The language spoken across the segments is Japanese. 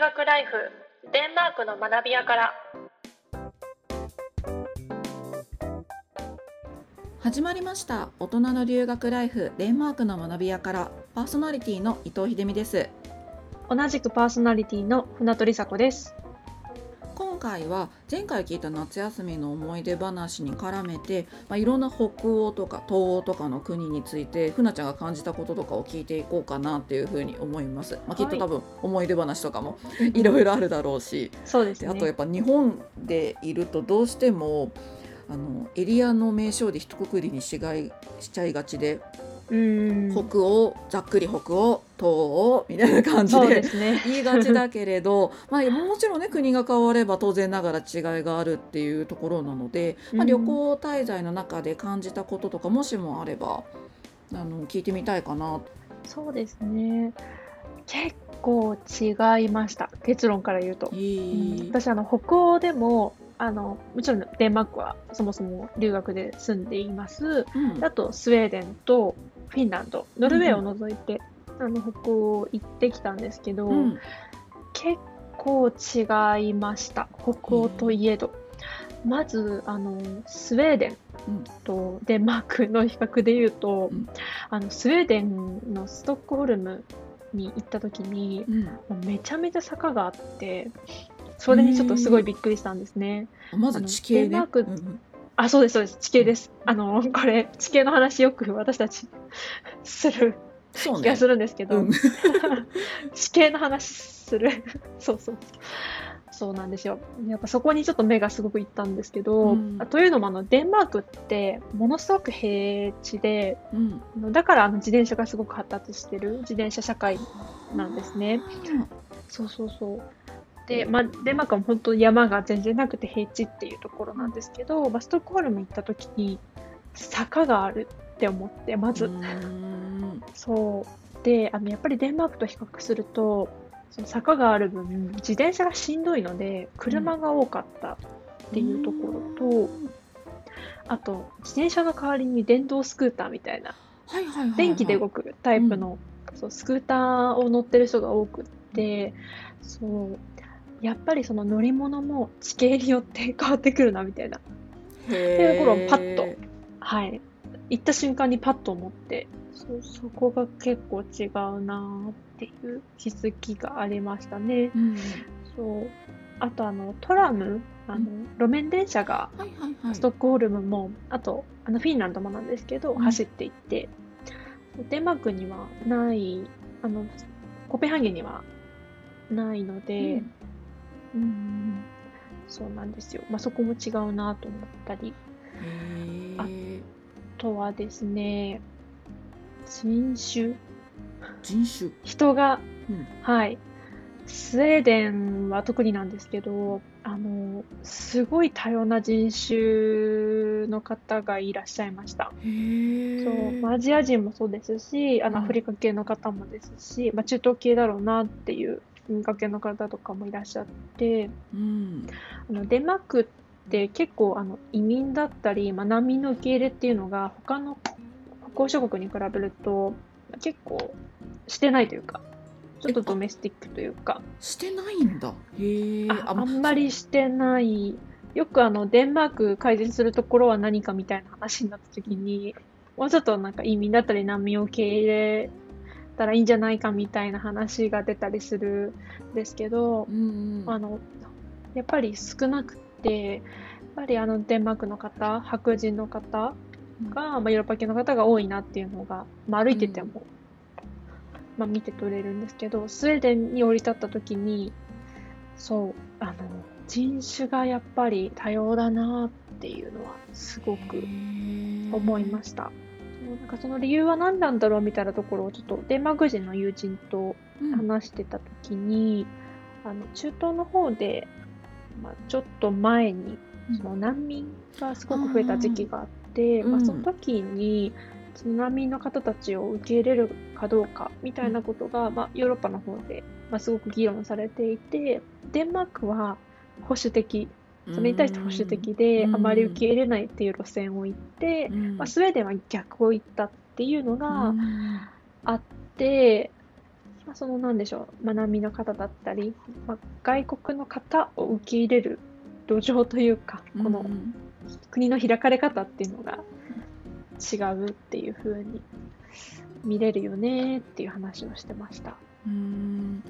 学ライフデンマークの学び屋から。始まりました。大人の留学ライフデンマークの学び屋から。パーソナリティの伊藤秀美です。同じくパーソナリティの船取佐子です。今回は前回聞いた夏休みの思い出話に絡めて、まあ、いろんな北欧とか東欧とかの国についてふなちゃんが感じたこととかを聞いていこうかなっていうふうに思います、まあ、きっと多分思い出話とかも いろいろあるだろうし、そうですね。であとやっぱ日本でいるとどうしてもあのエリアの名称で一括りにしがいしちゃいがちで、うん北欧ざっくり北欧東欧みたいな感じでね。言いがちだけれどまあもちろんね国が変われば当然ながら違いがあるっていうところなので、まあ、うん。旅行滞在の中で感じたこととかもしもあればあの聞いてみたいかな。そうですね。結構違いました。結論から言うと、と。うん。私あの北欧でもあのもちろんデンマークはそもそも留学で住んでいます。うん。あとスウェーデンとフィンランドノルウェーを除いて、あの北欧行ってきたんですけど、うん。結構違いました北欧といえど、まずあのスウェーデンうんとデンマークの比較で言うと、うん。あのスウェーデンのストックホルムに行った時にめちゃめちゃ坂があってそれにちょっとすごいびっくりしたんですね。まず地形ね。デンマークうんうんあ、そうです、そうです。地形です。あの、これ、地形の話よく私たちする気がするんですけど、うん 地形の話する。そうそう。そうなんですよ。やっぱそこにちょっと目がすごくいったんですけど、うんというのもあのデンマークってものすごく平地で、うんだからあの自転車がすごく発達してる自転車社会なんですね。そうそうそう。で、まあ、デンマークは本当山が全然なくて平地っていうところなんですけど、まあ、ストックホルム行った時に坂があるって思ってまず、うん。そう。であのやっぱりデンマークと比較するとその坂がある分自転車がしんどいので車が多かったっていうところと、あと自転車の代わりに電動スクーターみたいなはいはいはいはい電気で動くタイプの、そうスクーターを乗ってる人が多くってそうやっぱりその乗り物も地形によって変わってくるなみたいな。っていうところをパッとはい。行った瞬間にパッと思ってそうそこが結構違うなーっていう気づきがありましたね。うん。そう。あとあのトラムあの、路面電車がストックホルムも、あとあのフィンランドもなんですけど、うん。走っていってデンマークにはないあのコペンハーゲンにはないので、うんそうなんですよ、まあ、そこも違うなと思ったり。へあとはですね人種。人種。人が、うん。はい。スウェーデンは特になんですけどあのすごい多様な人種の方がいらっしゃいました。そう。まあアジア人もそうですしあのうん。アフリカ系の方もですし、まあ、中東系だろうなっていう文化系の方とかもいらっしゃってうん。あのデンマークって結構あの移民だったり、まあ、難民の受け入れっていうのが他の北欧諸国に比べると結構してないというかちょっとドメスティックというか。してないんだ。へえ。ああんまりしてない。よくあのデンマーク改善するところは何かみたいな話になった時にもうちょっとなんか移民だったり難民を受け入れたらいいんじゃないかみたいな話が出たりするんですけど、うんうん。あのやっぱり少なくてやっぱりあのデンマークの方白人の方が、まあ、ヨーロッパ系の方が多いなっていうのが、まあ、歩いてても、まあ、見て取れるんですけどスウェーデンに降り立った時にそうあの人種がやっぱり多様だなっていうのはすごく思いました。そうなんかその理由は何なんだろうみたいなところをちょっとデンマーク人の友人とうん。話してた時に、あの中東の方で、まあ、ちょっと前にその難民がすごく増えた時期があって、うん。まあ、その時にその難民の方たちを受け入れるかどうかみたいなことが、まあ、ヨーロッパの方で、まあ、すごく議論されていてデンマークは保守的それに対して保守的で、うん。あまり受け入れないっていう路線を行って、うん。まあ、スウェーデンは逆を行ったっていうのがうん。あって、まあ、そのなんでしょう、学びの方だったり、まあ、外国の方を受け入れる土壌というか、このうん国の開かれ方っていうのが違うっていう風に見れるよねっていう話をしてました。うん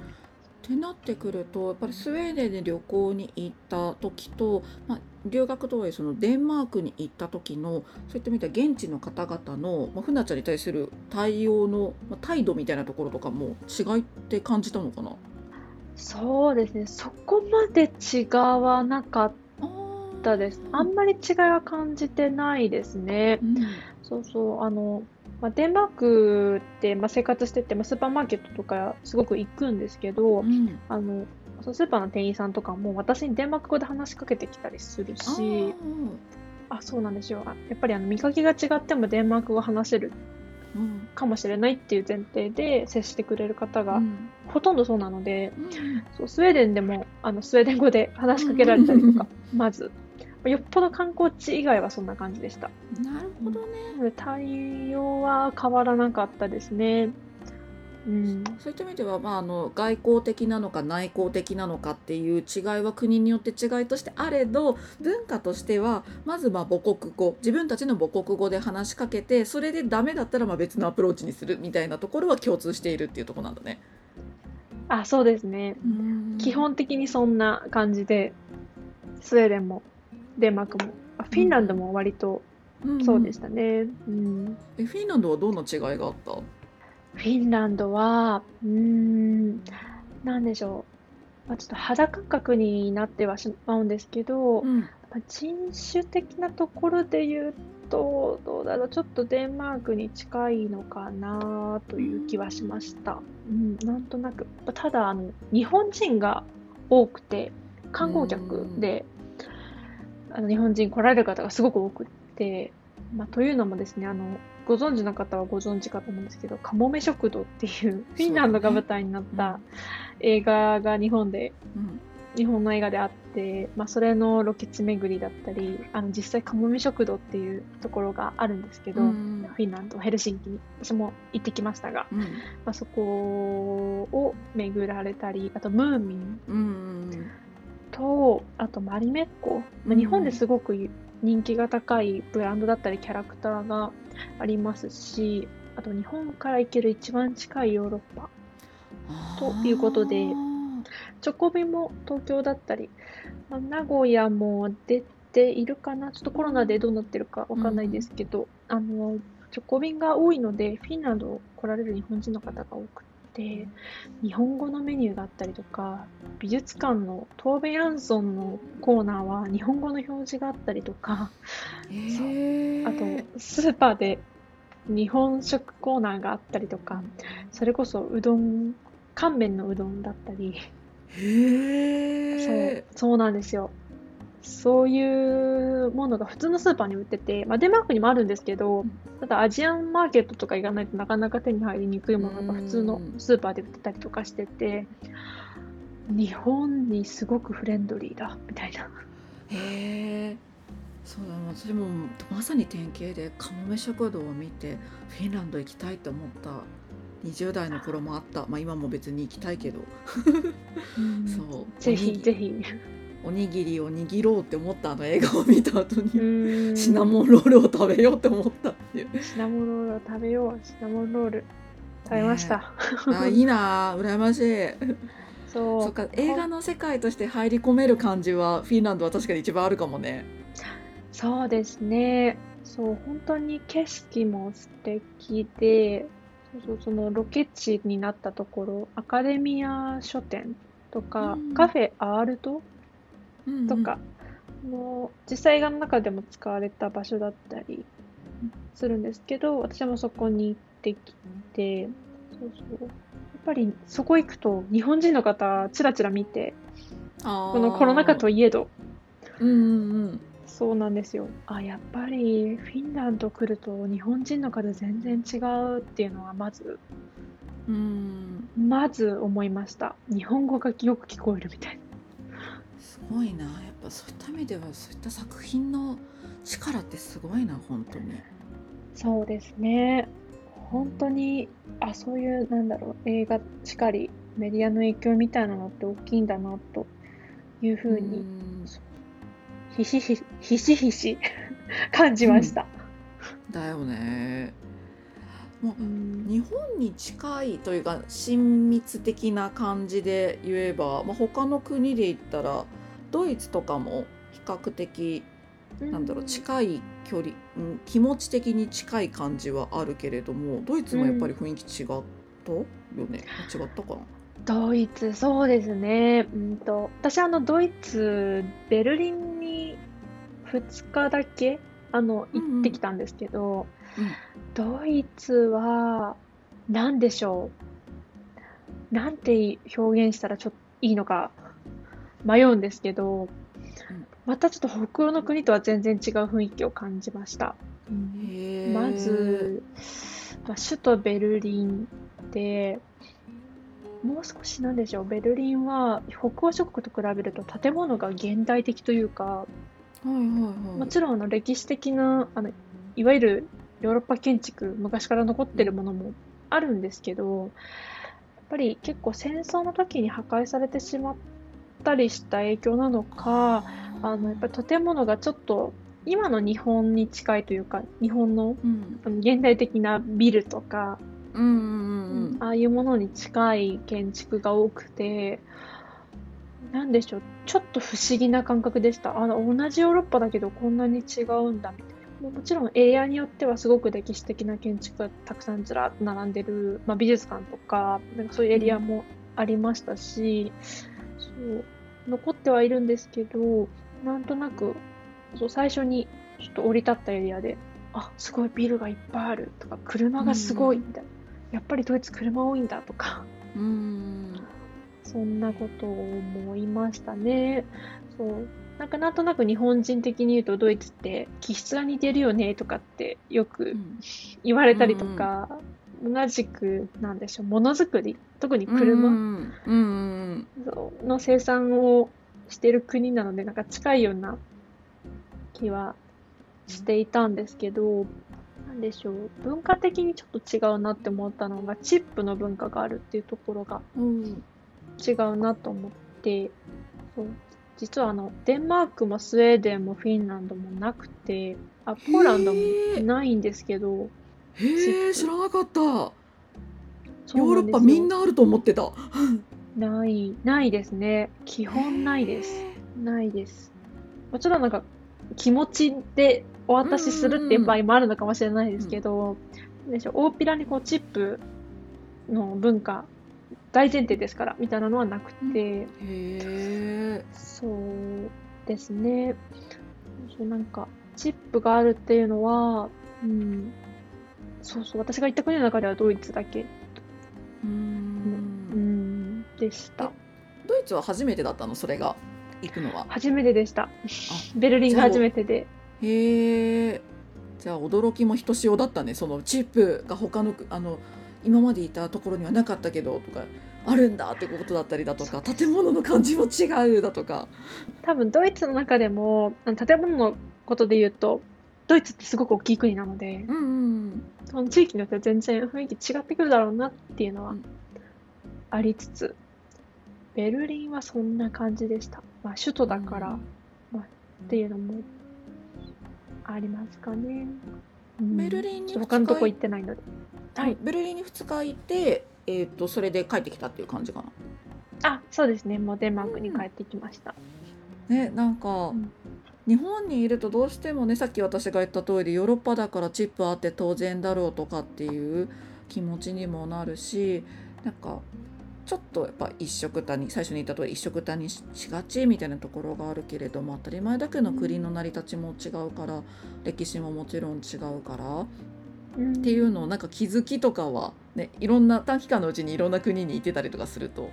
ってなってくるとやっぱりスウェーデンで旅行に行った時と、まあ、留学とはいえそのデンマークに行った時のそういった意味では現地の方々の、まあ、ふなちゃんに対する対応の、まあ、態度みたいなところとかも違いって感じたのかな？そうですね、そこまで違わなかったです。あんまり違いは感じてないですね。う。ん。そうそう、あの、まあ、デンマークって、まあ、生活してて、まあ、スーパーマーケットとかすごく行くんですけど、うん。あの、そのスーパーの店員さんとかも私にデンマーク語で話しかけてきたりするあし、ー。あ、そうなんですよ。あやっぱりあの見かけが違ってもデンマーク語話せるうんかもしれないっていう前提で接してくれる方がうん。ほとんどそうなので、うん。そうスウェーデンでもあのスウェーデン語で話しかけられたりとか、まず。よっぽど観光地以外はそんな感じでした。なるほどね。対応は変わらなかったですね。うん。そういった意味では、まあ、あの外交的なのか内向的なのかっていう違いは国によって違いとしてあれど文化としてはまずまあ母国語自分たちの母国語で話しかけてそれでダメだったらまあ別のアプローチにするみたいなところは共通しているっていうところなんだね。あ、そうですね。基本的にそんな感じで、スウェーデンもデンマークも、あフィンランドも割とそうでしたね。うん。えフィンランドはどんな違いがあった？フィンランドは、うーん、なんでしょう。まあ、ちょっと肌感覚になってはしまうんですけど、うんまあ人種的なところで言うと、どうだろう、ちょっとデンマークに近いのかなという気はしました。うん、なんとなく。ただ、あの、日本人が多くて、観光客で、あの日本人来られる方がすごく多くて、まあ、というのもですね、あの、ご存知の方はご存知かと思うんですけど、カモメ食堂っていうフィンランドが舞台になった映画が日本でうん。日本の映画であって、まあ、それのロケ地巡りだったりあの実際カモメ食堂っていうところがあるんですけど、うん。フィンランドヘルシンキに。私も行ってきましたが、うん。まあ、そこを巡られたりあとムーミンうんとあとマリメッコ、まあ、日本ですごく人気が高いブランドだったりキャラクターがありますしあと日本から行ける一番近いヨーロッパ。ということでチョコビも東京だったり、まあ、名古屋も出ているかな、ちょっとコロナでどうなってるかわかんないですけど、あの、チョコ便が多いので、フィンランド来られる日本人の方が多くて、日本語のメニューがあったりとか、美術館のトーベ・ヤンソンのコーナーは日本語の表示があったりとか、へあと、スーパーで日本食コーナーがあったりとか、それこそうどん、乾麺のうどんだったり、そうへえ、そうなんですよ。そういうものが普通のスーパーに売ってて、まあ、デンマークにもあるんですけど、ただアジアンマーケットとか行かないとなかなか手に入りにくいものが普通のスーパーで売ってたりとかしてて、日本にすごくフレンドリーだ、みたいな。へえそうだ私もまさに典型でカモメ食堂を見てフィンランド行きたいと思った。20代の頃もあった。まあ今も別に行きたいけど。そう。ぜひぜひひ。おにぎりを握ろうって思ったあの映画を見た後にシナン。モンロールを食べようって思ったっていうシナモンロールを食べよう。シナモンロール。食べました。あいいなあ羨ましいそう。そっか映画の世界として入り込める感じはフィンランドは確かに一番あるかもねそうですね。そう、本当に景色も素敵で、そうそう、そのロケ地になったところ、アカデミア書店とか、うんカフェアールトうんとか、もう実際映画の中でも使われた場所だったりするんですけど、私もそこに行ってきて、そうそう。やっぱりそこ行くと日本人の方ちらちら見て、ここのコロナ禍といえど、うんうんうんそうなんですよ。あ、やっぱりフィンランド来ると日本人の方全然違うっていうのはまず、うんまず思いました。日本語がよく聞こえるみたいな。すごいなやっぱそういった意味ではそういった作品の力ってすごいな本当にそうですね。本当にあそういうなんだろう映画しかりメディアの影響みたいなのって大きいんだなというふうにんひしひひしひし 感じました。だよね。もううん日本に近いというか親密的な感じで言えば、まあ、他の国で言ったらドイツとかも比較的なんだろう近い距離、うん、気持ち的に近い感じはあるけれどもドイツもやっぱり雰囲気違ったよね、違ったかな？ドイツ、そうですね。うんと、私、あの、ドイツ、ベルリンに2日だけ、あの、うんうん。行ってきたんですけど、うん。ドイツは、なんでしょう？なんて表現したらちょっといいのか迷うんですけど、またちょっと北欧の国とは全然違う雰囲気を感じました。うんまず、まあ、首都ベルリンで、もう少しなんでしょう、ベルリンは北欧諸国と比べると建物が現代的というか、はいはいはい。もちろんあの歴史的なあの、いわゆるヨーロッパ建築、昔から残ってるものもあるんですけど、やっぱり結構戦争の時に破壊されてしまったりした影響なのか、あのやっぱり建物がちょっと今の日本に近いというか、日本のうん現代的なビルとか、うんうんうんうんああいうものに近い建築が多くて、なんでしょう、ちょっと不思議な感覚でした。あの同じヨーロッパだけどこんなに違うんだみたいな。もちろんエリアによってはすごく歴史的な建築がたくさんずらっと並んでる、まあ、美術館とか、なんかそういうエリアもありましたし、そう残ってはいるんですけど、なんとなくそう最初にちょっと降り立ったエリアで、あ、すごいビルがいっぱいあるとか、車がすごいみたいな。やっぱりドイツ車多いんだとか、うんそんなことを思いましたね。そう。なんかなんとなく日本人的に言うとドイツって気質が似てるよねとかってようくん言われたりとか、同じくなんでしょう、ものづくり、特に車、うんう。んの生産をしてる国なので、なんか近いような気はしていたんですけど、なんでしょう、文化的にちょっと違うなって思ったのが、チップの文化があるっていうところがうん違うなと思って、そう。実はあの、デンマークもスウェーデンもフィンランドもなくて、あ、ポーランドもないんですけど、へえ知らなかったヨーロッパみんなあると思ってた ない、ないですね。基本ないです。ないです。もちろんなんか気持ちでお渡しするっていう場合もあるのかもしれないですけど、でしょう大っぴらにこうチップの文化大前提ですからみたいなのはなくて、へえそうですね。なんかチップがあるっていうのは、うん、そうそう私が行った国の中ではドイツだけ、ううん。ん、でした。ドイツは初めてだったの？それが？行くのは。初めてでした。ベルリンが初めてで。へえじゃあ驚きもひとしおだったね。そのチップが他のあの今までいたところにはなかったけどとかあるんだってことだったりだとか建物の感じも違うだとか。多分ドイツの中でも建物のことで言うとドイツってすごく大きい国なのでうんうん。その地域によっては全然雰囲気違ってくるだろうなっていうのはうん。ありつつベルリンはそんな感じでした、まあ、首都だからっていうのもありますかね、うん。ベルリンに他のとこ行ってないので。ははい。いベルリンに2日いて、えー、とそれで帰ってきたっていう感じかな。あそうですね。もうデンマークに帰ってきました、ねなんか、ん日本にいるとどうしてもねさっき私が言った通りヨーロッパだからチップあって当然だろうとかっていう気持ちにもなるしなんかちょっとやっぱ一緒くたに最初に言った通り一緒くたにしがちみたいなところがあるけれども当たり前だけど国の成り立ちも違うから歴史ももちろん違うからっていうのをなんか気づきとかはねいろんな短期間のうちにいろんな国に行ってたりとかすると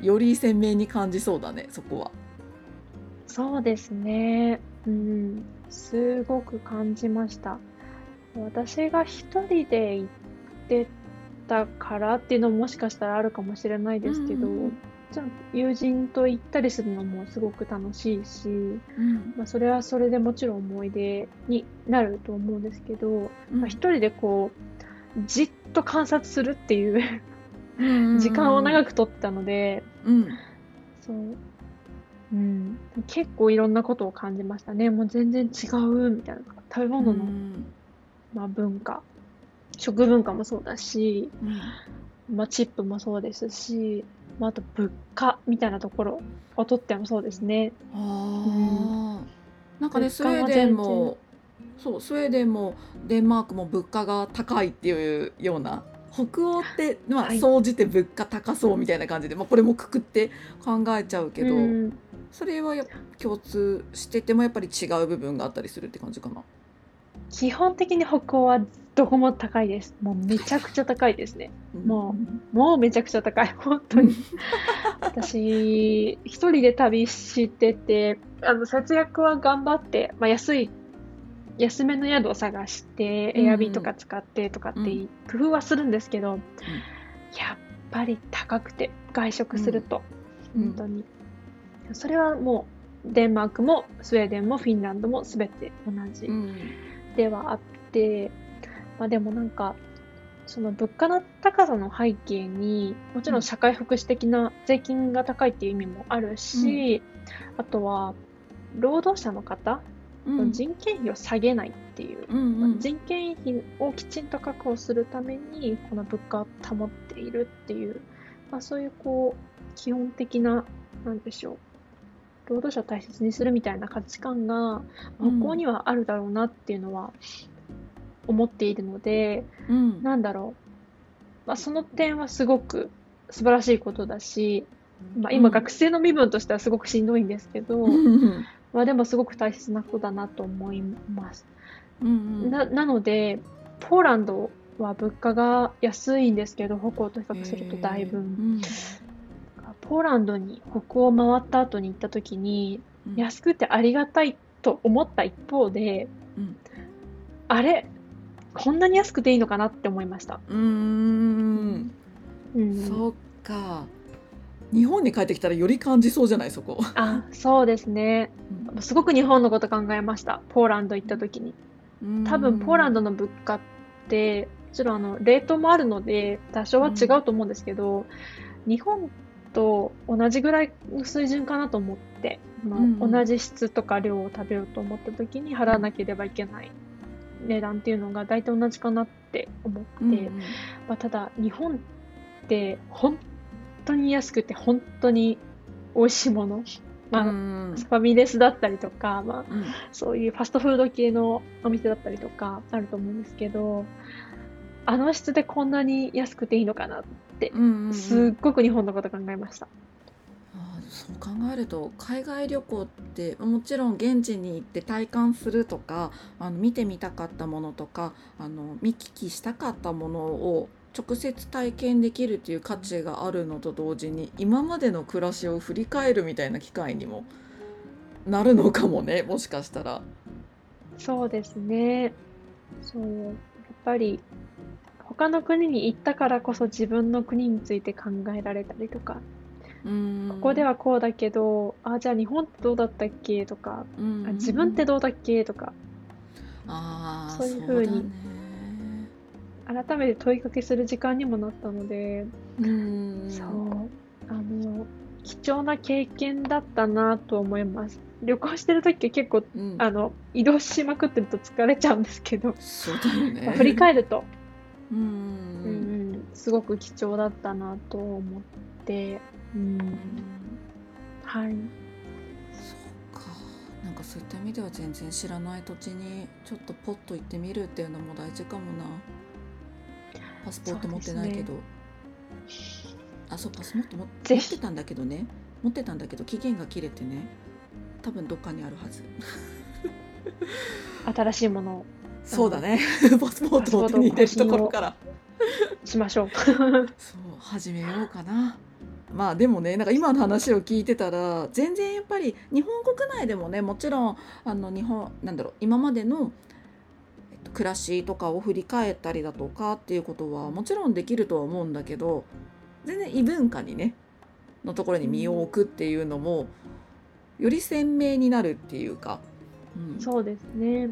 より鮮明に感じそうだねそこは。そうですね。うん、すごく感じました。私が一人で行ってたからっていうのももしかしたらあるかもしれないですけど、うんうんちろん友人と行ったりするのもすごく楽しいし、うん。まあ、それはそれでもちろん思い出になると思うんですけど、まあ、一人でこうじっと観察するっていううん時間を長く、く取ったので、うん。そう、うん、結構いろんなことを感じましたね。もう全然違うみたいな。食べ物の、うん。まあ、文化、食文化もそうだし、うん。まあ、チップもそうですし、まあ、あと物価みたいなところをとってもそうですね。ああ、なんかねスウェーデンもそうスウェーデンもデンマークも物価が高いっていうような北欧ってまあはい。総じて物価高そうみたいな感じで、まあ、これもくくって考えちゃうけど、うんそれはや共通しててもやっぱり違う部分があったりするって感じかな。基本的に北欧はどこも高いです。もうめちゃくちゃ高いですね。ももうめちゃくちゃ高い。本当に。私、一人で旅してて、あの、節約は頑張って、まあ、安い、安めの宿を探して、うんうんエアビーとか使ってとかって工夫はするんですけど、やっぱり高くて、外食すると、うん本当に。それはもう、デンマークもスウェーデンもフィンランドも全て同じ。うん。ではあって、まあでもなんか、その物価の高さの背景に、もちろん社会福祉的な税金が高いっていう意味もあるし、あとは、労働者の方う人件費を下げないっていう、うんうん。人件費をきちんと確保するために、この物価を保っているっていう、まあそういうこう、基本的な、なんでしょう、労働者を大切にするみたいな価値観が、うん。北欧にはあるだろうなっていうのは思っているので、うん。なんだろう、まあ、その点はすごく素晴らしいことだし、まあ、今うん学生の身分としてはすごくしんどいんですけど、うん。まあでもすごく大切なことだなと思います。うんななので、ポーランドは物価が安いんですけど、北欧と比較するとだいぶ。うんポーランドに北欧を回った後に行った時に、うん安くてありがたいと思った一方で、うんあれこんなに安くていいのかなって思いました。うーんうん、そっか日本に帰ってきたらより感じそうじゃないそこ。あ、そうですね。すごく日本のこと考えました。ポーランド行った時に。多分ポーランドの物価って、もちろんあの、レートもあるので、多少は違うと思うんですけど、日本と同じぐらいの水準かなと思って、あのうんうん。同じ質とか量を食べようと思った時に払わなければいけない値段っていうのが大体同じかなって思って、うんうん。まあ、ただ日本って本当に安くて本当に美味しいもの、まあうんファミレスだったりとか、まあ、うん。そういうファストフード系のお店だったりとかあると思うんですけどあの質でこんなに安くていいのかなっすっごく日本のこと考えました。あーそう考えると海外旅行ってもちろん現地に行って体感するとかあの見てみたかったものとかあの見聞きしたかったものを直接体験できるっていう価値があるのと同時に今までの暮らしを振り返るみたいな機会にもなるのかもねもしかしたら。そうですね。そう。やっぱり、他の国に行ったからこそ自分の国について考えられたりとか、うん。ここではこうだけど、あ、じゃあ日本ってどうだったっけとか、うん。あ自分ってどうだっけとか、あーそういう風にそうだね改めて問いかけする時間にもなったので、うん。そう。あの、貴重な経験だったなと思います。旅行してる時は結構、うん。あの、移動しまくってると疲れちゃうんですけど、そうだよね。振り返ると、うんうんうん、すごく貴重だったなと思って、うん、はい。そうか。なんかそういった意味では全然知らない土地にちょっとポッと行ってみるっていうのも大事かもな。パスポート持ってないけど、あそうパスポート持ってたんだけどね。持ってたんだけど期限が切れてね。多分どっかにあるはず。新しいものをそうだねパスポートを手に入れるところからしましょう。そう始めようかな。まあでもねなんか今の話を聞いてたら全然やっぱり日本国内でもねもちろんあの日本なんだろう今までの、えっと、暮らしとかを振り返ったりだとかっていうことはもちろんできるとは思うんだけど全然異文化にねのところに身を置くっていうのもより鮮明になるっていうか、うん、そうですね。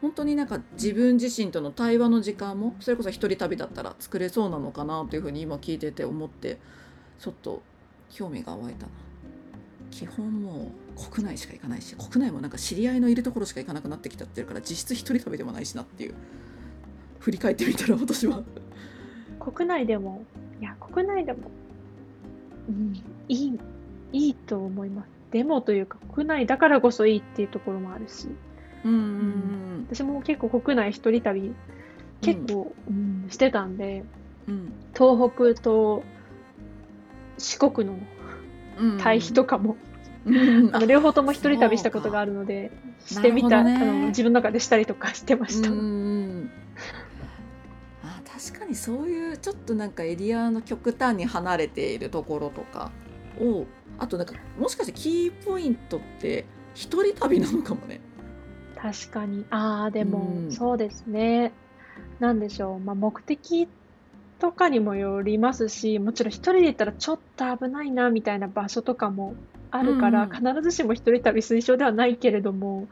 本当になんか自分自身との対話の時間もそれこそ一人旅だったら作れそうなのかなというふうに今聞いてて思ってちょっと興味が湧いたな。基本もう国内しか行かないし国内もなんか知り合いのいるところしか行かなくなってきちゃってるから実質一人旅でもないしなっていう振り返ってみたら私は。国内でも、いや、国内でも、うん、いい、いいと思います。でもというか、国内だからこそいいっていうところもあるし、うんうん私も結構国内一人旅、結構、うんしてたんで、うん。東北と四国のうん。対比とかも、うん。あの両方とも一人旅したことがあるので、してみた、ね。あの自分の中でしたりとか してました。うんうんうん。あ確かにそういうちょっとなんかエリアの極端に離れているところとかをあとなんかもしかしてキーポイントって一人旅なのかもね。確かに。ああ、でも、うんそうですね。なんでしょう。まあ、目的とかにもよりますし、もちろん一人で行ったらちょっと危ないな、みたいな場所とかもあるから、うん必ずしも一人旅推奨ではないけれども、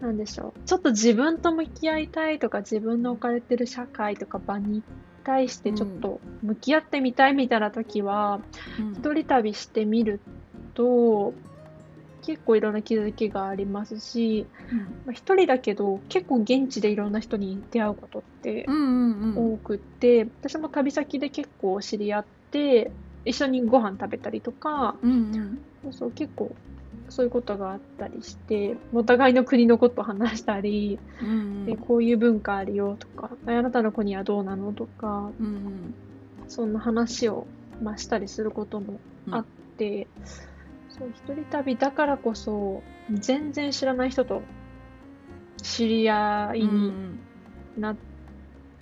なんでしょう。ちょっと自分と向き合いたいとか、自分の置かれてる社会とか場に対してちょっと向き合ってみたいみたいな時は、うん一人旅してみると、結構いろんな気づきがありますし、まあ、一人だけど結構現地でいろんな人に出会うことってうんうんうん。多くって、私も旅先で結構知り合って一緒にご飯食べたりとかうんうん。そう結構そういうことがあったりしてお互いの国のことを話したり、うんでこういう文化あるよとかあなたの国はどうなのとかうんうん。そんな話を、まあ、したりすることもあって、そう一人旅だからこそ全然知らない人と知り合いになっ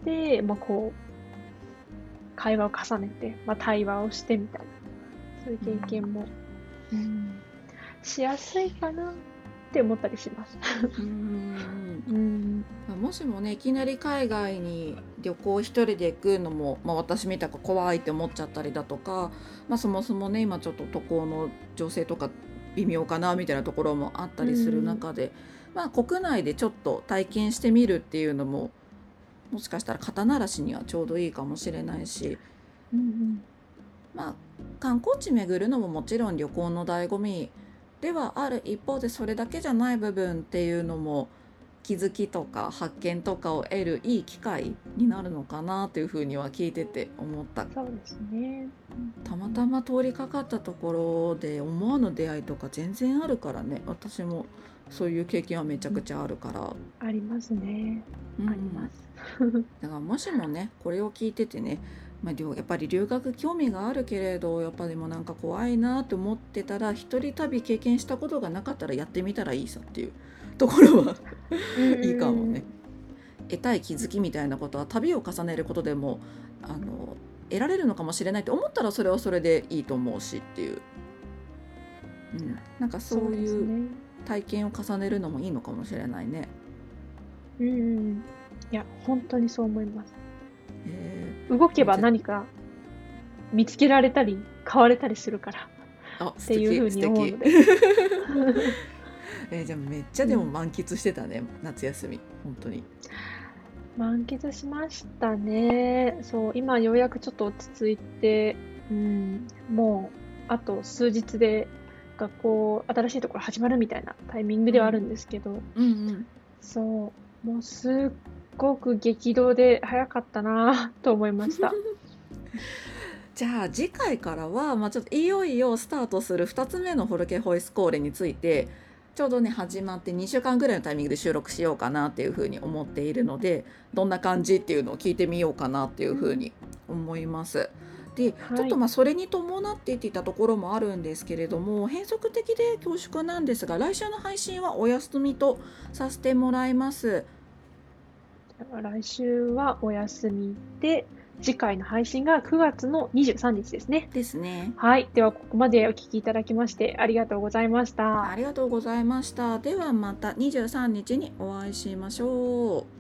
て、まあ、こう会話を重ねて、まあ、対話をしてみたいなそういう経験も、うん。しやすいかなって思ったりします。うん。うん。まあもしもねいきなり海外に旅行一人で行くのも、まあ、私みたく怖いって思っちゃったりだとか、まあ、そもそもね今ちょっと渡航の情勢とか微妙かなみたいなところもあったりする中で、まあ、国内でちょっと体験してみるっていうのももしかしたら肩慣らしにはちょうどいいかもしれないし、うん。まあ、観光地巡るのももちろん旅行の醍醐味ではある。一方でそれだけじゃない部分っていうのも気づきとか発見とかを得るいい機会になるのかなというふうには聞いてて思ったそうですね。たまたま通りかかったところで思わぬ出会いとか全然あるからね私もそういう経験はめちゃくちゃあるから、ありますね。うんあります。だからもしもねこれを聞いててね、まあ、留やっぱり留学興味があるけれどやっぱでもなんか怖いなと思ってたら一人旅経験したことがなかったらやってみたらいいさっていうところはいいかもね。得たい気づきみたいなことは旅を重ねることでもあの得られるのかもしれないと思ったらそれはそれでいいと思うしっていう、うん、なんかそういうね。体験を重ねるのもいいのかもしれないね。うんうん。いや、本当にそう思います。へ動けば何か見つけられたり、買われたりするからっていうふうに思うので。えーじゃあめっちゃでも満喫してたね、夏休み本当に。満喫しましたね。そう、今ようやくちょっと落ち着いて、うん、もうあと数日で学校、新しいところ始まるみたいなタイミングではあるんですけど、うんうん、そう、もうすっごく激動で早かったな と思いました。じゃあ次回からは、まあ、ちょっといよいよスタートする2つ目のフォルケホイスコーレについてちょうどね始まって2週間ぐらいのタイミングで収録しようかなっていうふうに思っているのでどんな感じっていうのを聞いてみようかなっていうふうに思います。で、はいちょっとまあそれに伴ってっていたところもあるんですけれども変則的で恐縮なんですが来週の配信はお休みとさせてもらいます。来週はお休みで、次回の配信が9月の23日ですね。ですね。はい。では、ここまでお聞きいただきましてありがとうございました。ありがとうございました。ではまた23日にお会いしましょう。